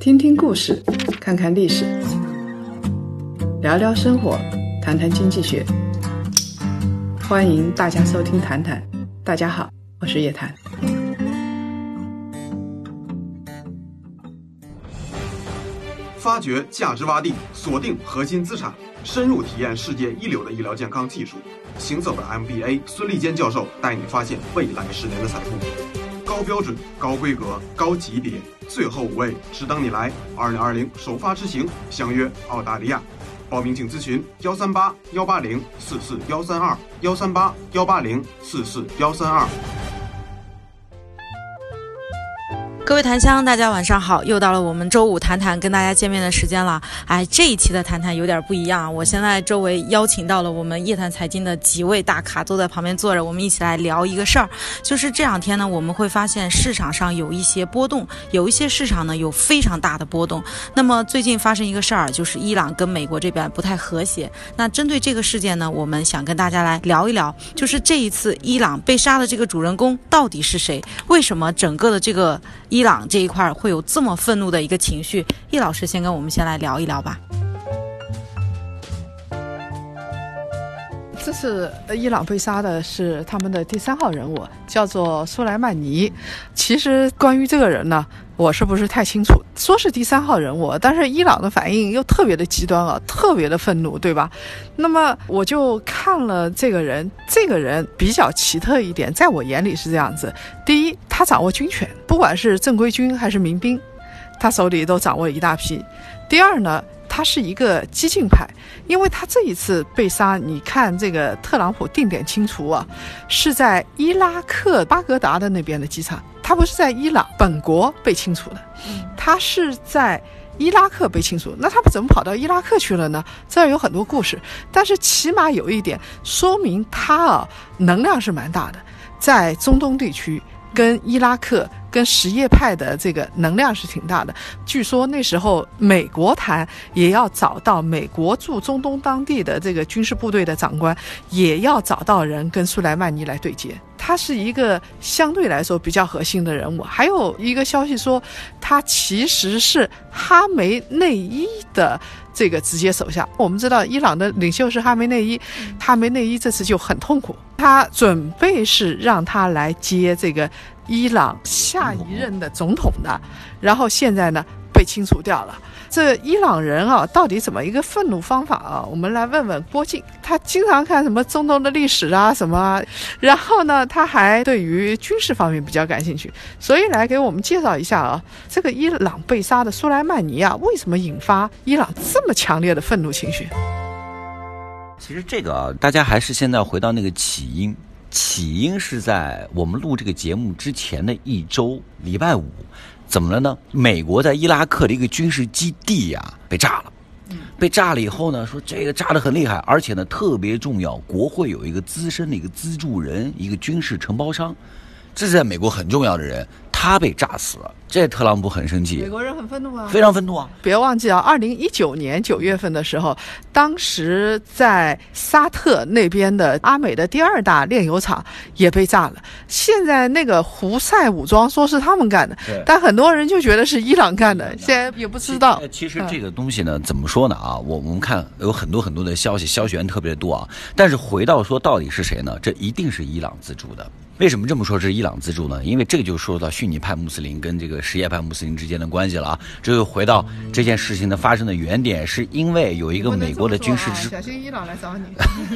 听听故事，看看历史，聊聊生活，谈谈经济学。欢迎大家收听《谈谈》，大家好，我是叶檀。发掘价值洼地，锁定核心资产，深入体验世界一流的医疗健康技术。行走的 MBA，孙立坚教授带你发现未来十年的财富。高标准、高规格、高级别，最后五位只等你来。二零二零首发之行，相约澳大利亚。报名请咨询幺三八幺八零四四幺三二幺三八幺八零四四幺三二。各位檀香，大家晚上好！又到了我们周五谈谈跟大家见面的时间了。哎，这一期的谈谈有点不一样，我现在周围邀请到了我们夜谈财经的几位大咖，都在旁边坐着，我们一起来聊一个事儿。就是这两天呢，我们会发现市场上有一些波动，有一些市场呢有非常大的波动。那么最近发生一个事儿，就是伊朗跟美国这边不太和谐。那针对这个事件呢，我们想跟大家来聊一聊，就是这一次伊朗被杀的这个主人公到底是谁？为什么整个的这个伊伊朗这一块会有这么愤怒的一个情绪？易老师先跟我们先来聊一聊吧。这次伊朗被杀的是他们的第三号人物，叫做苏莱曼尼。其实关于这个人呢，我是不是太清楚？说是第三号人物，但是伊朗的反应又特别的极端啊，特别的愤怒，对吧？那么我就看了这个人，这个人比较奇特一点，在我眼里是这样子：第一，他掌握军权，不管是正规军还是民兵，他手里都掌握一大批；第二呢。他是一个激进派，因为他这一次被杀，你看这个特朗普定点清除啊，是在伊拉克巴格达的那边的机场，他不是在伊朗本国被清除的，他是在伊拉克被清除。那他怎么跑到伊拉克去了呢？这儿有很多故事，但是起码有一点说明他啊能量是蛮大的，在中东地区跟伊拉克。跟什叶派的这个能量是挺大的。据说那时候美国谈也要找到美国驻中东当地的这个军事部队的长官，也要找到人跟苏莱曼尼来对接。他是一个相对来说比较核心的人物。还有一个消息说，他其实是哈梅内伊的这个直接手下。我们知道伊朗的领袖是哈梅内伊，哈梅内伊这次就很痛苦，他准备是让他来接这个。伊朗下一任的总统的，然后现在呢被清除掉了。这伊朗人啊，到底怎么一个愤怒方法啊？我们来问问郭靖，他经常看什么中东的历史啊什么，然后呢他还对于军事方面比较感兴趣，所以来给我们介绍一下啊，这个伊朗被杀的苏莱曼尼啊，为什么引发伊朗这么强烈的愤怒情绪？其实这个啊，大家还是现在回到那个起因。起因是在我们录这个节目之前的一周，礼拜五，怎么了呢？美国在伊拉克的一个军事基地呀被炸了，被炸了以后呢，说这个炸得很厉害，而且呢特别重要，国会有一个资深的一个资助人，一个军事承包商，这是在美国很重要的人。他被炸死了，这特朗普很生气，美国人很愤怒啊，非常愤怒啊！别忘记啊，二零一九年九月份的时候，当时在沙特那边的阿美的第二大炼油厂也被炸了。现在那个胡塞武装说是他们干的，但很多人就觉得是伊朗干的，现在也不知道。其实这个东西呢，怎么说呢啊？我我们看有很多很多的消息，消息源特别多啊。但是回到说到底是谁呢？这一定是伊朗自助的。为什么这么说？是伊朗资助呢？因为这个就说到逊尼派穆斯林跟这个什叶派穆斯林之间的关系了啊！这又回到这件事情的发生的原点，是因为有一个美国的军事支，小心伊朗来找你。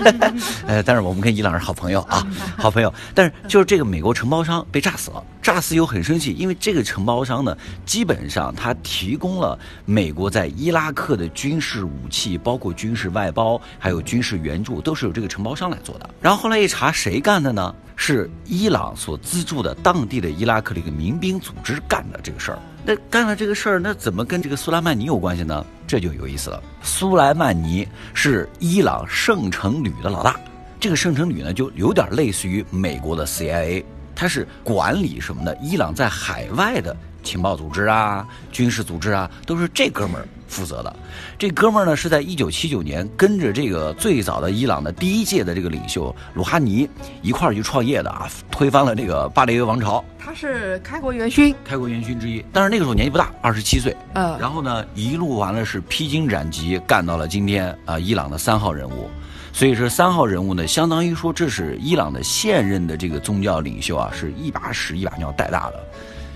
呃，但是我们跟伊朗是好朋友啊，好朋友。但是就是这个美国承包商被炸死了，炸死又很生气，因为这个承包商呢，基本上他提供了美国在伊拉克的军事武器，包括军事外包，还有军事援助，都是由这个承包商来做的。然后后来一查，谁干的呢？是伊朗所资助的当地的伊拉克的一个民兵组织干的这个事儿。那干了这个事儿，那怎么跟这个苏莱曼尼有关系呢？这就有意思了。苏莱曼尼是伊朗圣城旅的老大，这个圣城旅呢，就有点类似于美国的 CIA。它是管理什么呢？伊朗在海外的情报组织啊、军事组织啊，都是这哥们儿负责的。这哥们儿呢是在一九七九年跟着这个最早的伊朗的第一届的这个领袖鲁哈尼一块儿去创业的啊，推翻了这个巴列维王朝，他是开国元勋，开国元勋之一。但是那个时候年纪不大，二十七岁。嗯，然后呢，一路完了是披荆斩棘，干到了今天啊，伊朗的三号人物。所以说三号人物呢，相当于说这是伊朗的现任的这个宗教领袖啊，是一把屎一把尿带大的。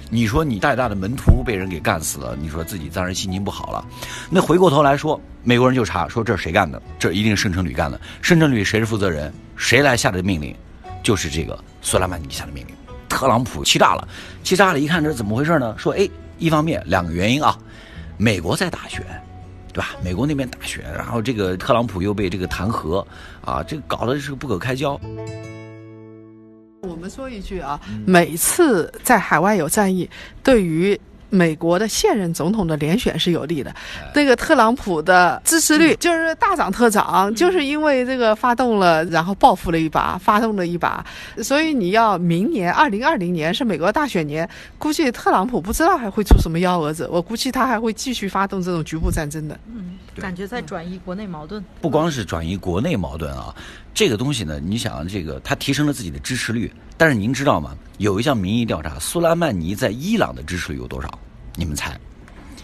你说你带大的门徒被人给干死了，你说自己当然心情不好了。那回过头来说，美国人就查说这是谁干的，这一定是圣城旅干的。圣城旅谁是负责人？谁来下的命令？就是这个苏莱曼尼下的命令。特朗普气炸了，气炸了，一看这是怎么回事呢？说哎，一方面两个原因啊，美国在大选。美国那边大选，然后这个特朗普又被这个弹劾，啊，这搞的是不可开交。我们说一句啊，每次在海外有战役，对于。美国的现任总统的连选是有利的，那个特朗普的支持率就是大涨特涨，就是因为这个发动了，然后报复了一把，发动了一把，所以你要明年二零二零年是美国大选年，估计特朗普不知道还会出什么幺蛾子，我估计他还会继续发动这种局部战争的。嗯，感觉在转移国内矛盾。不光是转移国内矛盾啊，这个东西呢，你想这个他提升了自己的支持率。但是您知道吗？有一项民意调查，苏莱曼尼在伊朗的支持率有多少？你们猜？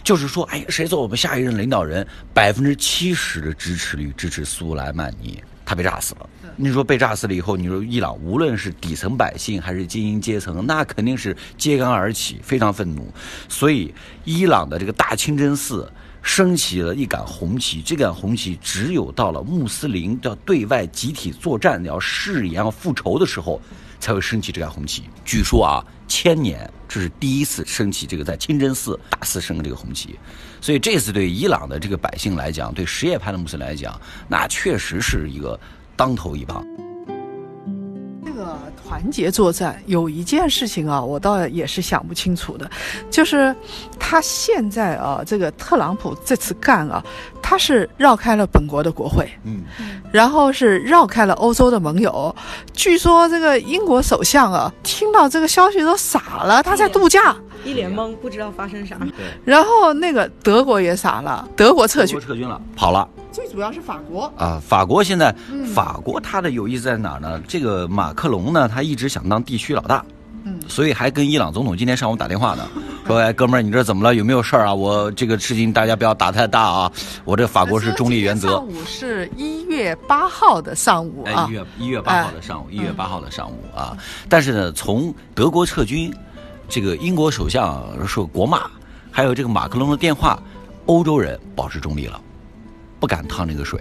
就是说，哎，谁做我们下一任领导人？百分之七十的支持率支持苏莱曼尼，他被炸死了。你说被炸死了以后，你说伊朗无论是底层百姓还是精英阶层，那肯定是揭竿而起，非常愤怒。所以，伊朗的这个大清真寺升起了一杆红旗，这杆红旗只有到了穆斯林要对外集体作战、要誓言、要复仇的时候。才会升起这杆红旗。据说啊，千年这是第一次升起这个在清真寺大肆升这个红旗，所以这次对伊朗的这个百姓来讲，对什叶派的穆斯林来讲，那确实是一个当头一棒。这个团结作战有一件事情啊，我倒也是想不清楚的，就是他现在啊，这个特朗普这次干啊，他是绕开了本国的国会，嗯，然后是绕开了欧洲的盟友。据说这个英国首相啊，听到这个消息都傻了，他在度假，一脸懵，不知道发生啥。对，然后那个德国也傻了，德国撤军，撤军了，跑了。最主要是法国啊，法国现在，法国它的有意思在哪儿呢？这个马克龙呢，他一直想当地区老大，嗯，所以还跟伊朗总统今天上午打电话呢，说哎，哥们儿，你这怎么了？有没有事儿啊？我这个事情大家不要打太大啊，我这法国是中立原则。上午是一月八号的上午啊，一月一月八号的上午，一月八号的上午啊。但是呢，从德国撤军，这个英国首相说国骂，还有这个马克龙的电话，欧洲人保持中立了。不敢趟这个水，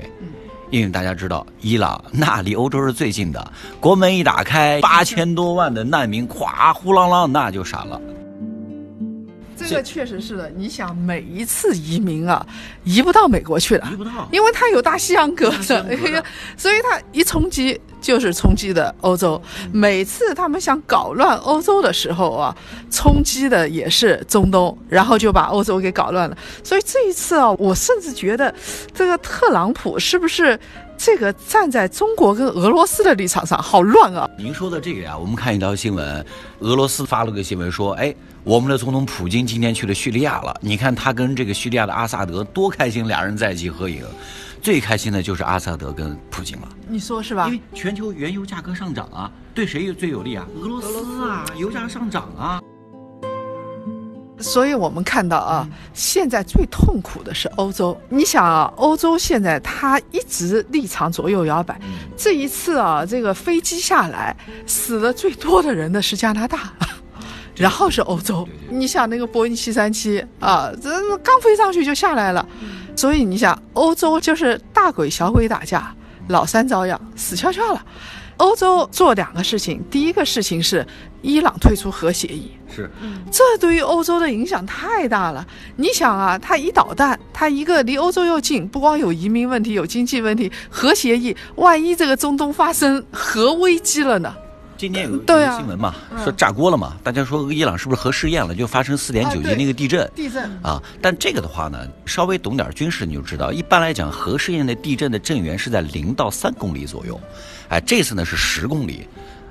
因为大家知道，伊朗那离欧洲是最近的，国门一打开，八千多万的难民，咵呼啷啷，那就傻了。这个确实是的，你想每一次移民啊，移不到美国去的，移不到，因为它有大西洋隔着，所以它一冲击就是冲击的欧洲。每次他们想搞乱欧洲的时候啊，冲击的也是中东，然后就把欧洲给搞乱了。所以这一次啊，我甚至觉得这个特朗普是不是？这个站在中国跟俄罗斯的立场上，好乱啊！您说的这个呀，我们看一条新闻，俄罗斯发了个新闻说，哎，我们的总统普京今天去了叙利亚了。你看他跟这个叙利亚的阿萨德多开心，俩人在一起合影，最开心的就是阿萨德跟普京了。你说是吧？因为全球原油价格上涨啊，对谁最有利啊？俄罗斯啊，油价上涨啊。所以我们看到啊，现在最痛苦的是欧洲。你想啊，欧洲现在它一直立场左右摇摆。这一次啊，这个飞机下来，死的最多的人的是加拿大，然后是欧洲。你想那个波音七三七啊，这刚飞上去就下来了。所以你想，欧洲就是大鬼小鬼打架，老三遭殃，死翘翘了。欧洲做两个事情，第一个事情是伊朗退出核协议。是，这对于欧洲的影响太大了。你想啊，它一导弹，它一个离欧洲又近，不光有移民问题，有经济问题，核协议，万一这个中东发生核危机了呢？今天有个新闻嘛，说炸锅了嘛，大家说伊朗是不是核试验了，就发生四点九级那个地震？地震。啊，但这个的话呢，稍微懂点军事你就知道，一般来讲，核试验的地震的震源是在零到三公里左右，哎，这次呢是十公里。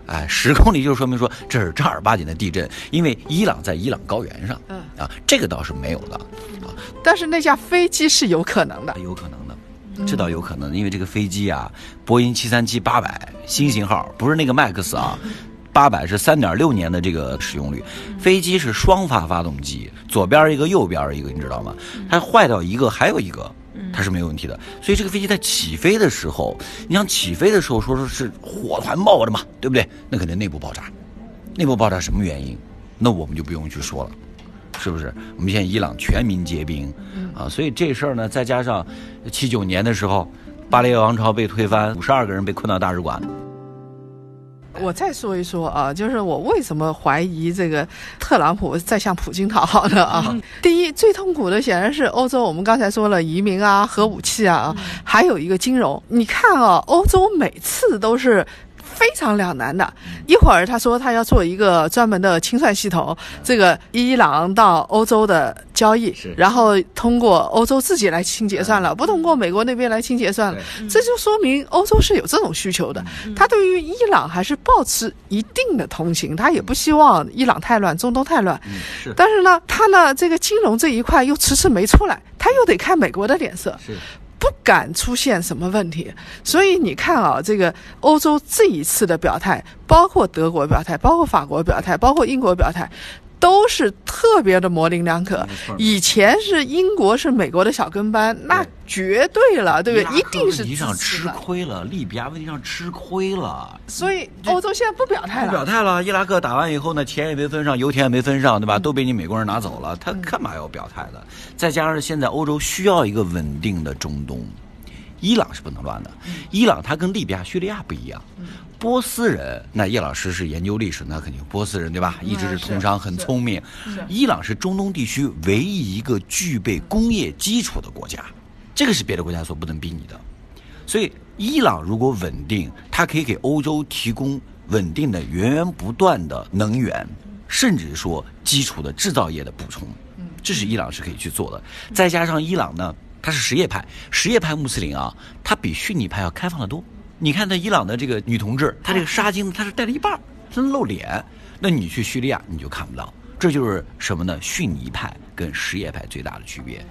哎，十公里就说明说这是正儿八经的地震，因为伊朗在伊朗高原上，嗯。啊，这个倒是没有的。啊，但是那架飞机是有可能的。有可能的，这倒有可能，因为这个飞机啊，波音七三七八百新型号，不是那个 MAX 啊。八百是三点六年的这个使用率，飞机是双发发动机，左边一个，右边一个，你知道吗？它坏掉一个，还有一个，它是没有问题的。所以这个飞机在起飞的时候，你想起飞的时候说说是火团冒着嘛，对不对？那肯定内部爆炸，内部爆炸什么原因？那我们就不用去说了，是不是？我们现在伊朗全民皆兵，啊，所以这事儿呢，再加上七九年的时候，巴列王朝被推翻，五十二个人被困到大使馆。我再说一说啊，就是我为什么怀疑这个特朗普在向普京讨好呢啊？第一，最痛苦的显然是欧洲，我们刚才说了移民啊、核武器啊，还有一个金融。你看啊，欧洲每次都是。非常两难的，一会儿他说他要做一个专门的清算系统，这个伊朗到欧洲的交易，然后通过欧洲自己来清结算了，不通过美国那边来清结算了，这就说明欧洲是有这种需求的。他对于伊朗还是保持一定的同情，他也不希望伊朗太乱，中东太乱。是，但是呢，他呢这个金融这一块又迟迟没出来，他又得看美国的脸色。不敢出现什么问题，所以你看啊，这个欧洲这一次的表态，包括德国表态，包括法国表态，包括英国表态。都是特别的模棱两可。以前是英国是美国的小跟班，那绝对了，对不对？一定是问题上吃亏了，利比亚问题上吃亏了。所以欧洲现在不表态了。不表态了，伊拉克打完以后呢，钱也没分上，油田也没分上，对吧？都被你美国人拿走了，他干嘛要表态的？再加上现在欧洲需要一个稳定的中东，伊朗是不能乱的。伊朗它跟利比亚、叙利亚不一样。波斯人，那叶老师是研究历史，那肯定波斯人对吧？一直是通商，很聪明。伊朗是中东地区唯一一个具备工业基础的国家，这个是别的国家所不能比拟的。所以，伊朗如果稳定，它可以给欧洲提供稳定的、源源不断的能源，甚至说基础的制造业的补充。这是伊朗是可以去做的。再加上伊朗呢，它是什叶派，什叶派穆斯林啊，它比逊尼派要开放得多。你看，他伊朗的这个女同志，她这个纱巾，她是戴了一半，真露脸。那你去叙利亚，你就看不到。这就是什么呢？逊尼派跟什叶派最大的区别。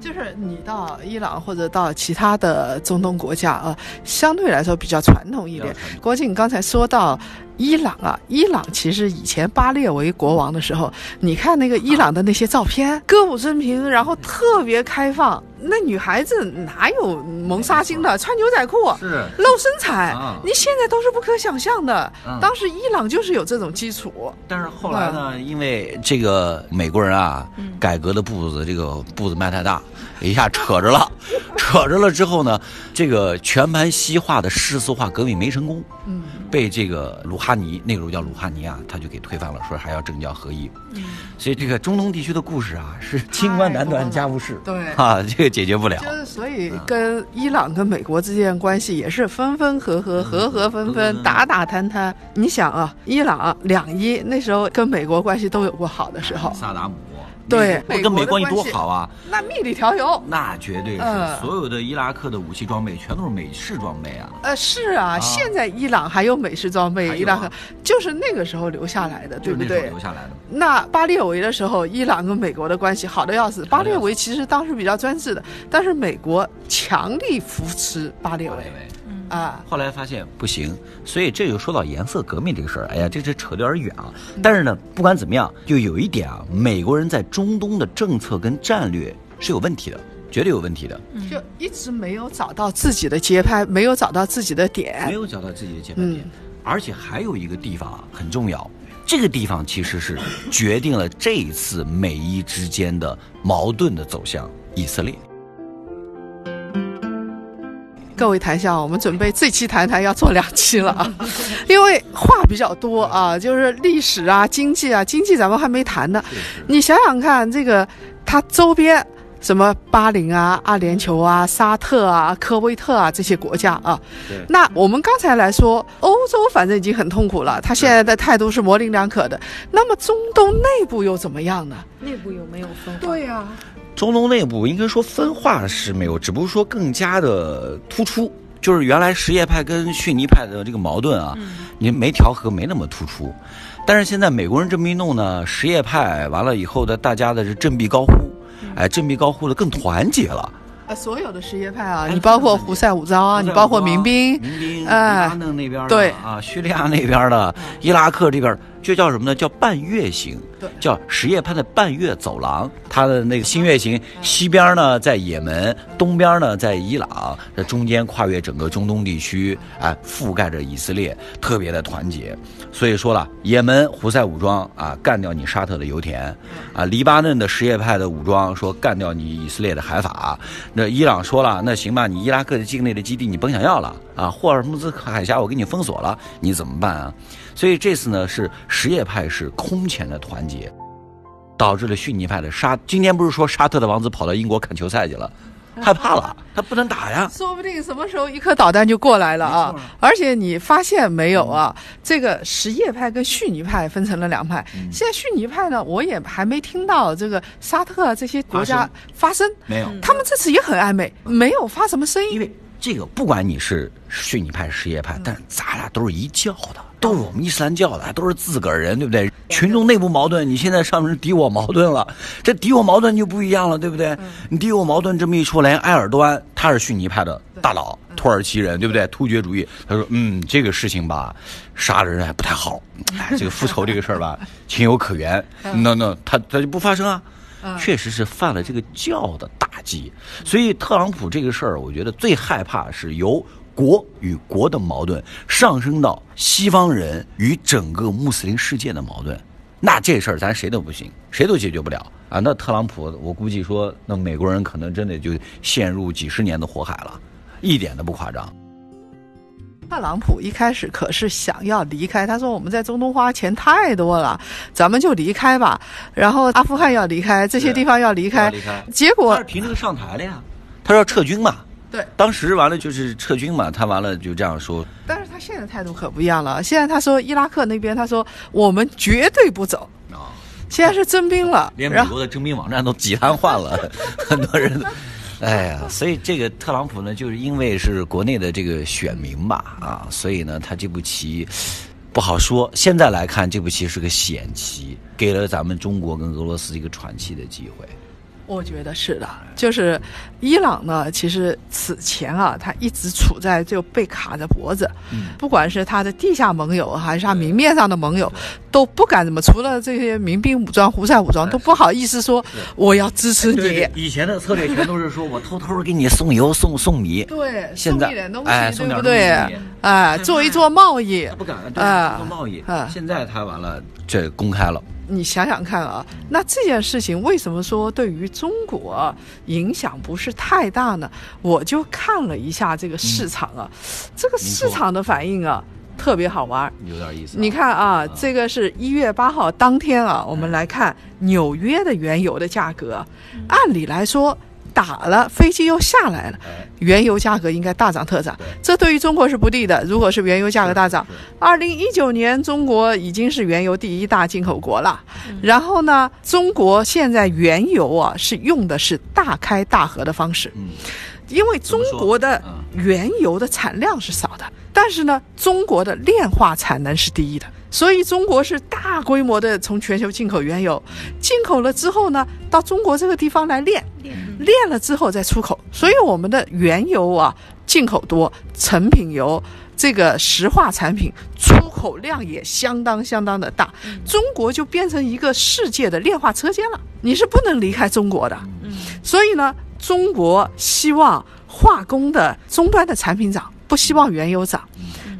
就是你到伊朗或者到其他的中东国家啊，相对来说比较传统一点。郭靖刚才说到伊朗啊，伊朗其实以前巴列维国王的时候，你看那个伊朗的那些照片，歌舞升平，然后特别开放。那女孩子哪有蒙纱巾的？穿牛仔裤，是露身材，你现在都是不可想象的。当时伊朗就是有这种基础，但是后来呢，因为这个美国人啊，改革的步子这个步子迈太大，一下扯着了，扯着了之后呢，这个全盘西化的世俗化革命没成功，嗯，被这个鲁哈尼那个时候叫鲁哈尼啊，他就给推翻了，说还要政教合一。嗯，所以这个中东地区的故事啊，是清官难断家务事，对 啊，这个。解决不了，就是所以跟伊朗跟美国之间关系也是分分合合，合合分分，打打谈谈。你想啊，伊朗两伊那时候跟美国关系都有过好的时候，萨达姆。对，跟美关系多好啊！那蜜里调油，那绝对是。所有的伊拉克的武器装备全都是美式装备啊。呃，是啊，现在伊朗还有美式装备，伊拉克就是那个时候留下来的，对不对？留下来的。那巴列维的时候，伊朗跟美国的关系好的要死。巴列维其实当时比较专制的，但是美国强力扶持巴列维。啊，后来发现不行，所以这就说到颜色革命这个事儿。哎呀，这这扯得有点远啊。但是呢，不管怎么样，就有一点啊，美国人在中东的政策跟战略是有问题的，绝对有问题的。就一直没有找到自己的节拍，没有找到自己的点，没有找到自己的节拍点。而且还有一个地方啊很重要，这个地方其实是决定了这一次美伊之间的矛盾的走向——以色列。各位谈笑，我们准备这期谈谈要做两期了啊，因为话比较多啊，就是历史啊、经济啊，经济咱们还没谈呢。你想想看，这个它周边什么巴林啊、阿联酋啊、沙特啊、科威特啊这些国家啊，那我们刚才来说，欧洲反正已经很痛苦了，他现在的态度是模棱两可的。那么中东内部又怎么样呢？内部有没有分化？对呀。中东内部应该说分化是没有，只不过说更加的突出，就是原来什叶派跟逊尼派的这个矛盾啊，你没调和没那么突出，但是现在美国人这么一弄呢，什叶派完了以后的大家的是振臂高呼，哎，振臂高呼的更团结了。呃，所有的什叶派啊，你包括胡塞武装啊，你包括民兵，民兵，哎。黎巴嫩那边的对。啊，叙利亚那边的，伊拉克这边，这叫什么呢？叫半月形对，叫什叶派的半月走廊。它的那个新月形，西边呢在也门，东边呢在伊朗，这中间跨越整个中东地区，哎，覆盖着以色列，特别的团结。所以说了，也门胡塞武装啊，干掉你沙特的油田，啊，黎巴嫩的什叶派的武装说干掉你以色列的海法，那伊朗说了，那行吧，你伊拉克的境内的基地你甭想要了啊，霍尔木兹海峡我给你封锁了，你怎么办啊？所以这次呢是什叶派是空前的团结，导致了逊尼派的沙。今天不是说沙特的王子跑到英国看球赛去了，害怕了，他不能打呀。说不定什么时候一颗导弹就过来了啊！而且你发现没有啊？这个什叶派跟逊尼派分成了两派。现在逊尼派呢，我也还没听到这个沙特啊这些国家发声，没有，他们这次也很暧昧，没有发什么声音。因为这个不管你是逊尼派、什叶派，但是咱俩都是一教的，都是我们伊斯兰教的，都是自个儿人，对不对？群众内部矛盾，你现在上面是敌我矛盾了，这敌我矛盾就不一样了，对不对？你敌我矛盾这么一出来，埃尔多安他是逊尼派的大佬，土耳其人，对不对？突厥主义，他说，嗯，这个事情吧，杀人还不太好，哎，这个复仇这个事儿吧，情有可原，那那他他就不发生啊。确实是犯了这个教的大忌，所以特朗普这个事儿，我觉得最害怕是由国与国的矛盾上升到西方人与整个穆斯林世界的矛盾。那这事儿咱谁都不行，谁都解决不了啊！那特朗普，我估计说，那美国人可能真的就陷入几十年的火海了，一点都不夸张。特朗普一开始可是想要离开，他说我们在中东花钱太多了，咱们就离开吧。然后阿富汗要离开，这些地方要离开，离开结果他是凭这个上台了呀，他说要撤军嘛。对，当时完了就是撤军嘛，他完了就这样说，但是他现在态度可不一样了。现在他说伊拉克那边，他说我们绝对不走。啊，现在是征兵了，连美国的征兵网站都挤瘫痪了，很多人都。哎呀，所以这个特朗普呢，就是因为是国内的这个选民吧，啊，所以呢，他这步棋不好说。现在来看，这步棋是个险棋，给了咱们中国跟俄罗斯一个喘气的机会。我觉得是的，就是伊朗呢，其实此前啊，他一直处在就被卡着脖子，嗯不管是他的地下盟友还是他明面上的盟友，都不敢怎么，除了这些民兵武装、胡塞武装，都不好意思说我要支持你。以前的策略全都是说我偷偷给你送油、送送米，对，现在送一点东西，对不对？哎，做一做贸易他，不敢对啊做贸易啊。现在他完了，这公开了。你想想看啊，那这件事情为什么说对于中国影响不是太大呢？我就看了一下这个市场啊，这个市场的反应啊，特别好玩。有点意思啊、你看啊，这个是一月八号当天啊，我们来看纽约的原油的价格。按理来说，打了飞机又下来了，哎原油价格应该大涨特涨。这对于中国是不利的。如果是原油价格大涨二零一九年中国已经是原油第一大进口国了。嗯然后呢，中国现在原油啊是用的是大开大合的方式。嗯，因为中国的原油的产量是少的，但是呢，中国的炼化产能是第一的，所以中国是大规模的从全球进口原油，进口了之后呢，到中国这个地方来炼，炼了之后再出口，所以我们的原油啊进口多，成品油。这个石化产品出口量也相当相当的大，中国就变成一个世界的炼化车间了，你是不能离开中国的。所以呢，中国希望化工的终端的产品涨，不希望原油涨。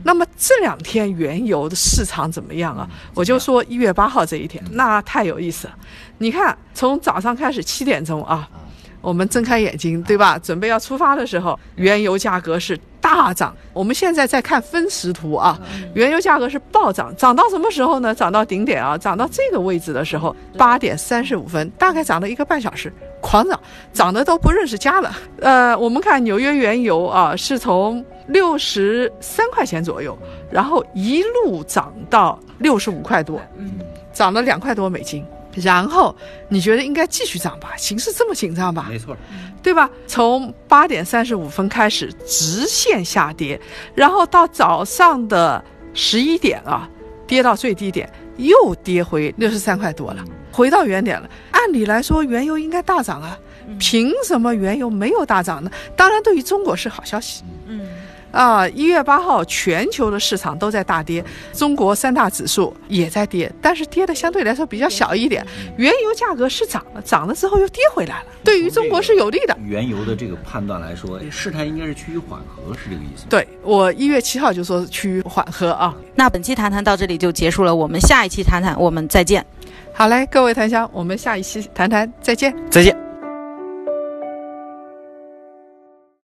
那么这两天原油的市场怎么样啊？我就说一月八号这一天，那太有意思了。你看，从早上开始七点钟啊，我们睁开眼睛，对吧？准备要出发的时候，原油价格是大涨。我们现在在看分时图啊，原油价格是暴涨，涨到什么时候呢？涨到顶点啊，涨到这个位置的时候，八点三十五分，大概涨了一个半小时，狂涨，涨得都不认识家了。呃，我们看纽约原油啊，是从六十三块钱左右，然后一路涨到六十五块多，涨了两块多美金。然后你觉得应该继续涨吧？形势这么紧张吧？没错，对吧？从八点三十五分开始直线下跌，然后到早上的十一点啊，跌到最低点，又跌回六十三块多了，回到原点了。按理来说，原油应该大涨啊，凭什么原油没有大涨呢？当然，对于中国是好消息。嗯。啊，一月八号，全球的市场都在大跌，中国三大指数也在跌，但是跌的相对来说比较小一点。原油价格是涨了，涨了之后又跌回来了，对于中国是有利的。原油的这个判断来说，事态应该是趋于缓和，是这个意思。对我一月七号就说趋于缓和啊。那本期谈谈到这里就结束了，我们下一期谈谈，我们再见。好嘞，各位檀香，我们下一期谈谈再见，再见。